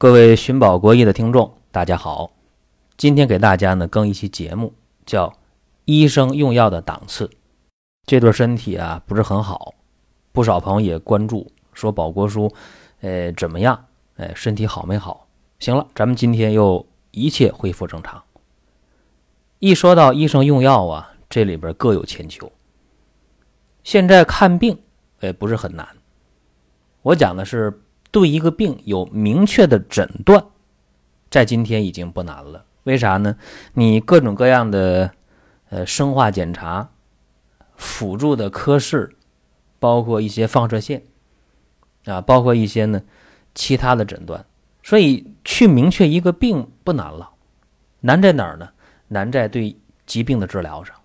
各位寻宝国医的听众，大家好。今天给大家呢更一期节目，叫《医生用药的档次》。这对身体啊不是很好，不少朋友也关注，说宝国叔，呃怎么样？哎，身体好没好？行了，咱们今天又一切恢复正常。一说到医生用药啊，这里边各有千秋。现在看病，哎，不是很难。我讲的是。对一个病有明确的诊断，在今天已经不难了。为啥呢？你各种各样的呃生化检查、辅助的科室，包括一些放射线啊，包括一些呢其他的诊断，所以去明确一个病不难了。难在哪儿呢？难在对疾病的治疗上。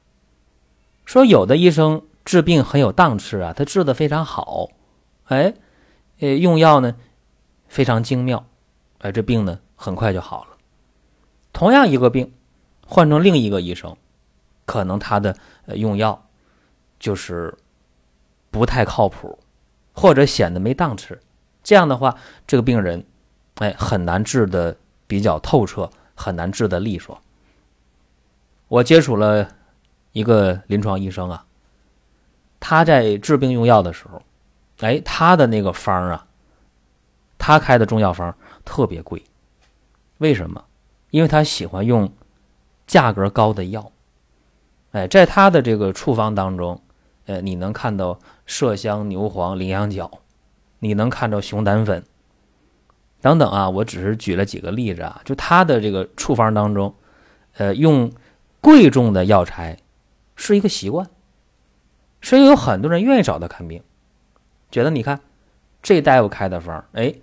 说有的医生治病很有档次啊，他治的非常好，哎。呃，用药呢非常精妙，哎，这病呢很快就好了。同样一个病，换成另一个医生，可能他的用药就是不太靠谱，或者显得没档次。这样的话，这个病人哎很难治的比较透彻，很难治的利索。我接触了一个临床医生啊，他在治病用药的时候。哎，他的那个方啊，他开的中药方特别贵，为什么？因为他喜欢用价格高的药。哎，在他的这个处方当中，呃，你能看到麝香、牛黄、羚羊角，你能看到熊胆粉等等啊。我只是举了几个例子啊，就他的这个处方当中，呃，用贵重的药材是一个习惯，所以有很多人愿意找他看病。觉得你看，这大夫开的方，哎，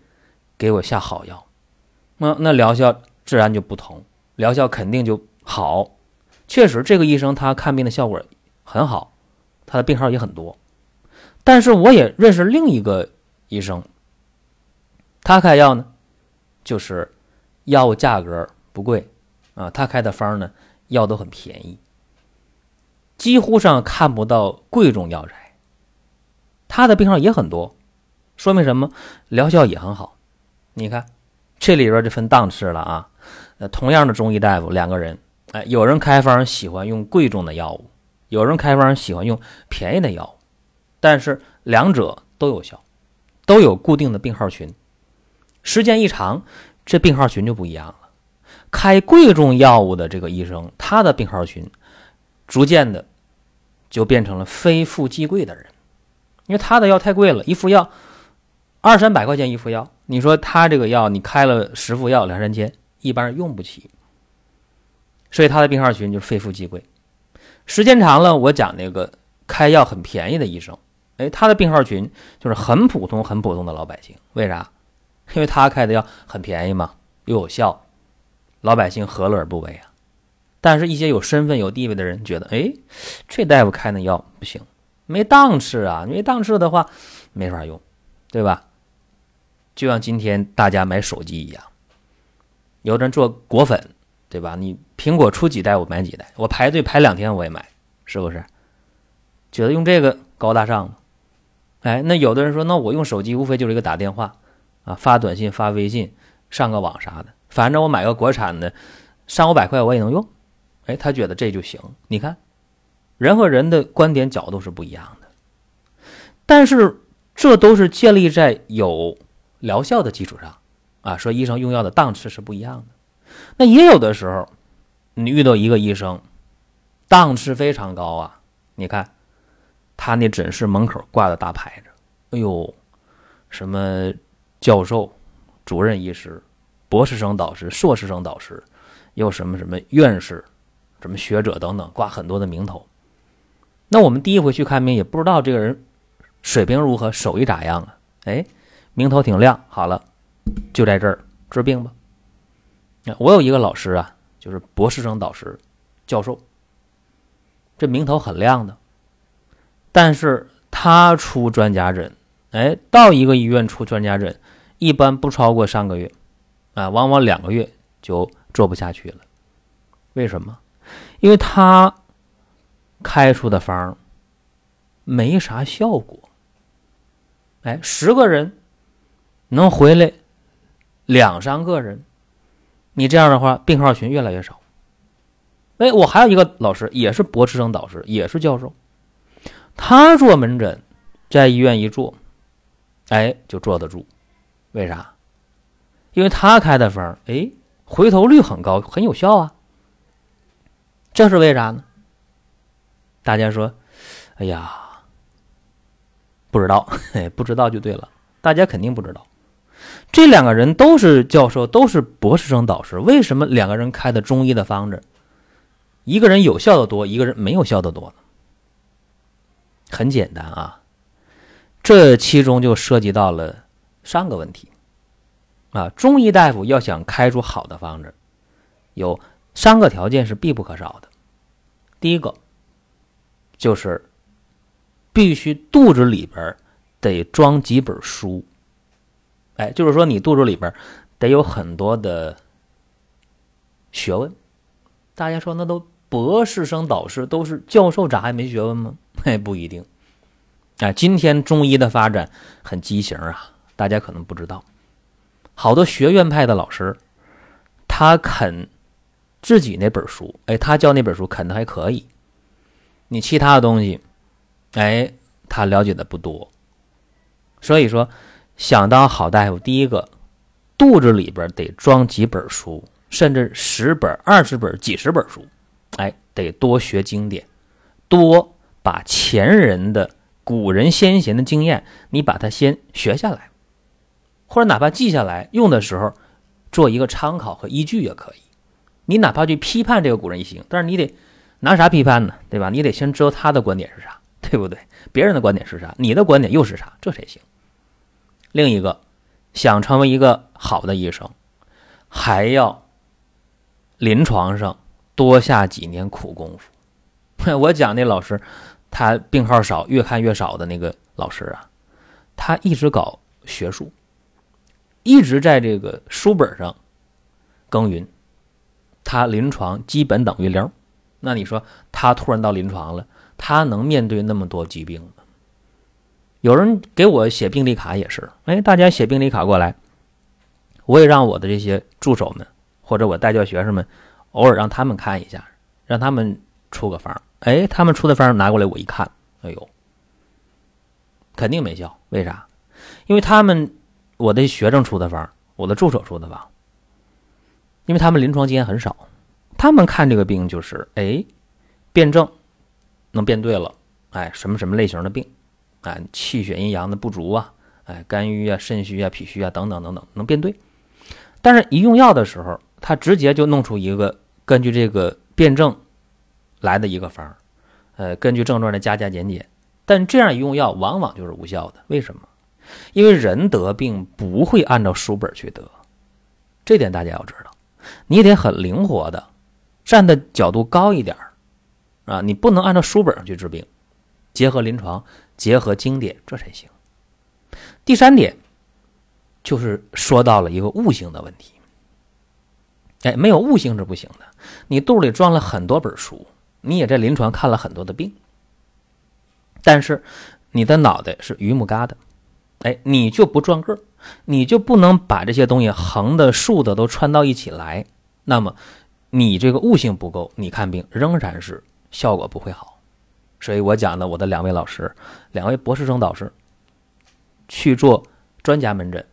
给我下好药，那那疗效自然就不同，疗效肯定就好。确实，这个医生他看病的效果很好，他的病号也很多。但是我也认识另一个医生，他开药呢，就是药物价格不贵啊，他开的方呢药都很便宜，几乎上看不到贵重药材。他的病号也很多，说明什么？疗效也很好。你看，这里边就分档次了啊。呃，同样的中医大夫两个人，哎，有人开方喜欢用贵重的药物，有人开方喜欢用便宜的药物，但是两者都有效，都有固定的病号群。时间一长，这病号群就不一样了。开贵重药物的这个医生，他的病号群逐渐的就变成了非富即贵的人。因为他的药太贵了，一副药二三百块钱一副药，你说他这个药你开了十副药两三千，一般人用不起，所以他的病号群就是非富即贵。时间长了，我讲那个开药很便宜的医生，哎，他的病号群就是很普通、很普通的老百姓。为啥？因为他开的药很便宜嘛，又有效，老百姓何乐而不为啊？但是，一些有身份、有地位的人觉得，哎，这大夫开那药不行。没档次啊！没档次的话，没法用，对吧？就像今天大家买手机一样，有人做果粉，对吧？你苹果出几代，我买几代，我排队排两天我也买，是不是？觉得用这个高大上？哎，那有的人说，那我用手机无非就是一个打电话啊，发短信、发微信、上个网啥的，反正我买个国产的，三五百块我也能用。哎，他觉得这就行。你看。人和人的观点角度是不一样的，但是这都是建立在有疗效的基础上啊。说医生用药的档次是不一样的，那也有的时候，你遇到一个医生，档次非常高啊。你看他那诊室门口挂的大牌子，哎呦，什么教授、主任医师、博士生导师、硕士生导师，又什么什么院士、什么学者等等，挂很多的名头。那我们第一回去看病，也不知道这个人水平如何，手艺咋样啊？哎，名头挺亮。好了，就在这儿治病吧。我有一个老师啊，就是博士生导师、教授，这名头很亮的。但是他出专家诊，哎，到一个医院出专家诊，一般不超过三个月，啊，往往两个月就做不下去了。为什么？因为他。开出的方没啥效果，哎，十个人能回来两三个人，你这样的话，病号群越来越少。哎，我还有一个老师，也是博士生导师，也是教授，他做门诊，在医院一做，哎，就坐得住。为啥？因为他开的方，哎，回头率很高，很有效啊。这是为啥呢？大家说，哎呀，不知道，哎，不知道就对了。大家肯定不知道，这两个人都是教授，都是博士生导师，为什么两个人开的中医的方子？一个人有效的多，一个人没有效的多呢？很简单啊，这其中就涉及到了三个问题啊。中医大夫要想开出好的方子，有三个条件是必不可少的。第一个就是必须肚子里边得装几本书，哎，就是说你肚子里边得有很多的学问。大家说那都。博士生导师都是教授，咋还没学问吗？哎，不一定。哎，今天中医的发展很畸形啊，大家可能不知道，好多学院派的老师，他啃自己那本书，哎，他教那本书啃的还可以，你其他的东西，哎，他了解的不多。所以说，想当好大夫，第一个肚子里边得装几本书，甚至十本、二十本、几十本书。哎，得多学经典，多把前人的古人先贤的经验，你把它先学下来，或者哪怕记下来，用的时候做一个参考和依据也可以。你哪怕去批判这个古人也行，但是你得拿啥批判呢？对吧？你得先知道他的观点是啥，对不对？别人的观点是啥？你的观点又是啥？这才行。另一个，想成为一个好的医生，还要临床上。多下几年苦功夫。我讲那老师，他病号少，越看越少的那个老师啊，他一直搞学术，一直在这个书本上耕耘，他临床基本等于零。那你说他突然到临床了，他能面对那么多疾病吗？有人给我写病历卡也是，哎，大家写病历卡过来，我也让我的这些助手们或者我带教学生们。偶尔让他们看一下，让他们出个方哎，他们出的方拿过来我一看，哎呦，肯定没效。为啥？因为他们我的学生出的方我的助手出的方因为他们临床经验很少，他们看这个病就是哎，辨证能辨对了，哎，什么什么类型的病，哎，气血阴阳的不足啊，哎，肝郁啊、肾虚啊、脾虚啊等等等等，能辨对。但是，一用药的时候，他直接就弄出一个。根据这个辩证来的一个方呃，根据症状的加加减减，但这样一用药往往就是无效的。为什么？因为人得病不会按照书本去得，这点大家要知道。你得很灵活的，站的角度高一点啊，你不能按照书本上去治病，结合临床，结合经典，这才行。第三点就是说到了一个悟性的问题。哎，没有悟性是不行的。你肚里装了很多本书，你也在临床看了很多的病，但是你的脑袋是榆木疙瘩，哎，你就不转个儿，你就不能把这些东西横的、竖的都串到一起来。那么你这个悟性不够，你看病仍然是效果不会好。所以我讲的我的两位老师，两位博士生导师去做专家门诊，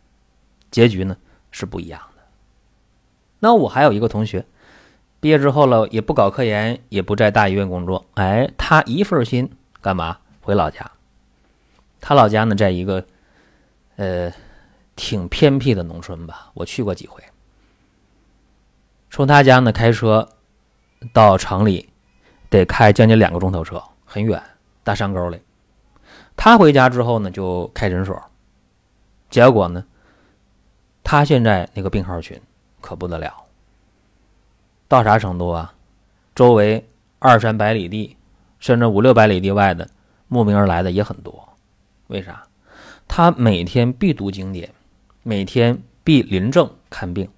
结局呢是不一样的。那我还有一个同学，毕业之后了也不搞科研，也不在大医院工作，哎，他一份心干嘛？回老家。他老家呢，在一个呃挺偏僻的农村吧，我去过几回。从他家呢开车到城里得开将近两个钟头车，很远，大山沟里。他回家之后呢，就开诊所，结果呢，他现在那个病号群。可不得了，到啥程度啊？周围二三百里地，甚至五六百里地外的慕名而来的也很多。为啥？他每天必读经典，每天必临症看病，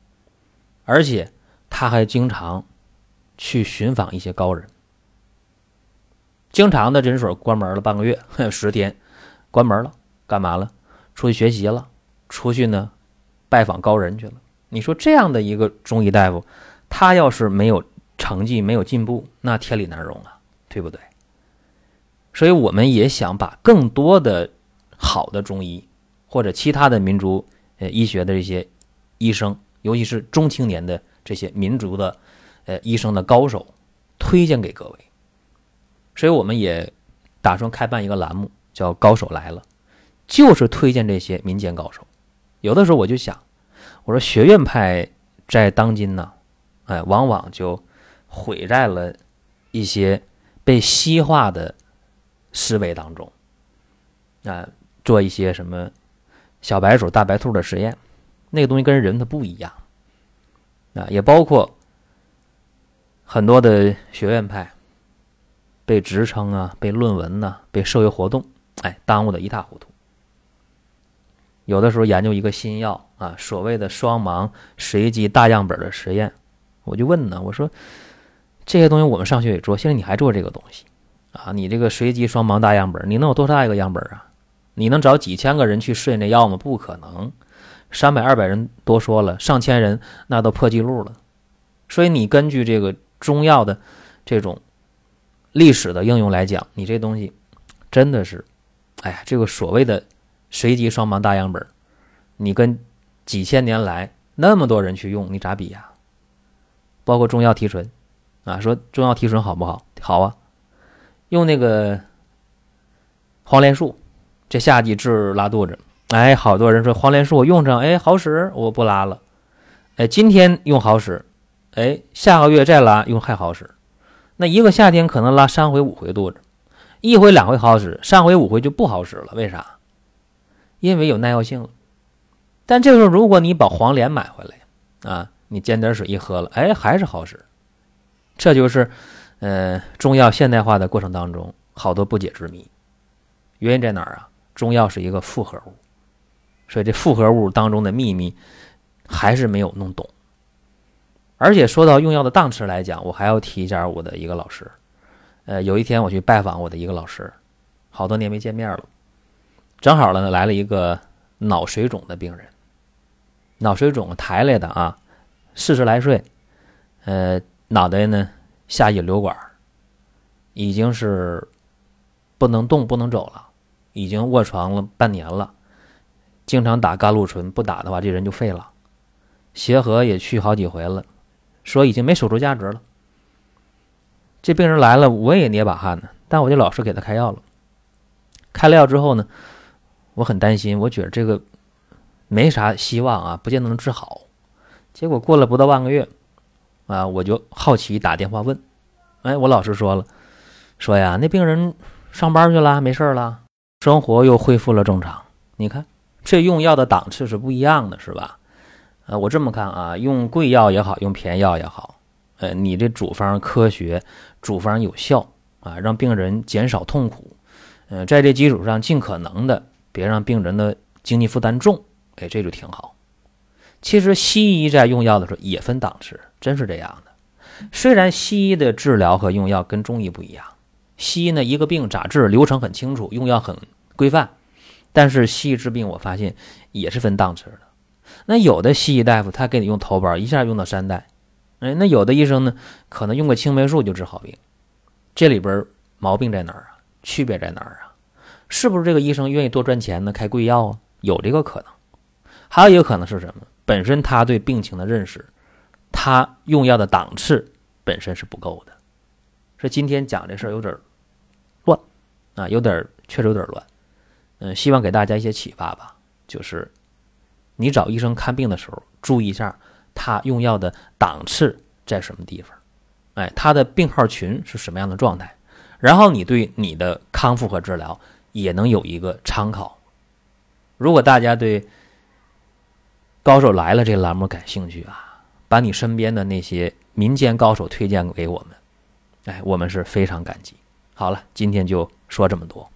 而且他还经常去寻访一些高人。经常的诊所关门了半个月，十天关门了，干嘛了？出去学习了，出去呢拜访高人去了。你说这样的一个中医大夫，他要是没有成绩、没有进步，那天理难容啊，对不对？所以我们也想把更多的好的中医或者其他的民族呃医学的这些医生，尤其是中青年的这些民族的呃医生的高手，推荐给各位。所以我们也打算开办一个栏目，叫“高手来了”，就是推荐这些民间高手。有的时候我就想，我说学院派在当今呢，哎，往往就毁在了一些被西化的。思维当中，啊，做一些什么小白鼠、大白兔的实验，那个东西跟人它不一样，啊，也包括很多的学院派被职称啊、被论文呐、被社会活动，哎，耽误的一塌糊涂。有的时候研究一个新药啊，所谓的双盲随机大样本的实验，我就问呢，我说这些东西我们上学也做，现在你还做这个东西？啊，你这个随机双盲大样本，你能有多大一个样本啊？你能找几千个人去试验这药吗？不可能，三百二百人多说了，上千人那都破纪录了。所以你根据这个中药的这种历史的应用来讲，你这东西真的是，哎呀，这个所谓的随机双盲大样本，你跟几千年来那么多人去用，你咋比呀？包括中药提纯，啊，说中药提纯好不好？好啊。用那个黄连素，这夏季治拉肚子，哎，好多人说黄连素我用上，哎，好使，我不拉了。哎，今天用好使，哎，下个月再拉用还好使。那一个夏天可能拉三回五回肚子，一回两回好使，三回五回就不好使了。为啥？因为有耐药性了。但这个时候，如果你把黄连买回来啊，你煎点水一喝了，哎，还是好使。这就是。呃，中药现代化的过程当中，好多不解之谜，原因在哪儿啊？中药是一个复合物，所以这复合物当中的秘密还是没有弄懂。而且说到用药的档次来讲，我还要提一下我的一个老师。呃，有一天我去拜访我的一个老师，好多年没见面了，正好呢来了一个脑水肿的病人，脑水肿抬来的啊，四十来岁，呃，脑袋呢。下引流管已经是不能动、不能走了，已经卧床了半年了，经常打甘露醇，不打的话这人就废了。协和也去好几回了，说已经没手术价值了。这病人来了，我也捏把汗呢，但我就老是给他开药了。开了药之后呢，我很担心，我觉得这个没啥希望啊，不见得能治好。结果过了不到半个月。啊，我就好奇打电话问，哎，我老师说了，说呀，那病人上班去了，没事了，生活又恢复了正常。你看，这用药的档次是不一样的，是吧？呃，我这么看啊，用贵药也好，用便宜药也好，呃，你这主方科学，主方有效啊，让病人减少痛苦，呃，在这基础上，尽可能的别让病人的经济负担重，哎，这就挺好。其实西医在用药的时候也分档次。真是这样的，虽然西医的治疗和用药跟中医不一样，西医呢一个病咋治流程很清楚，用药很规范，但是西医治病我发现也是分档次的。那有的西医大夫他给你用头孢，一下用到三代，哎，那有的医生呢可能用个青霉素就治好病，这里边毛病在哪儿啊？区别在哪儿啊？是不是这个医生愿意多赚钱呢？开贵药啊？有这个可能，还有一个可能是什么？本身他对病情的认识。他用药的档次本身是不够的，所以今天讲这事儿有点乱啊，有点确实有点乱。嗯，希望给大家一些启发吧。就是你找医生看病的时候，注意一下他用药的档次在什么地方，哎，他的病号群是什么样的状态，然后你对你的康复和治疗也能有一个参考。如果大家对高手来了这栏目感兴趣啊。把你身边的那些民间高手推荐给我们，哎，我们是非常感激。好了，今天就说这么多。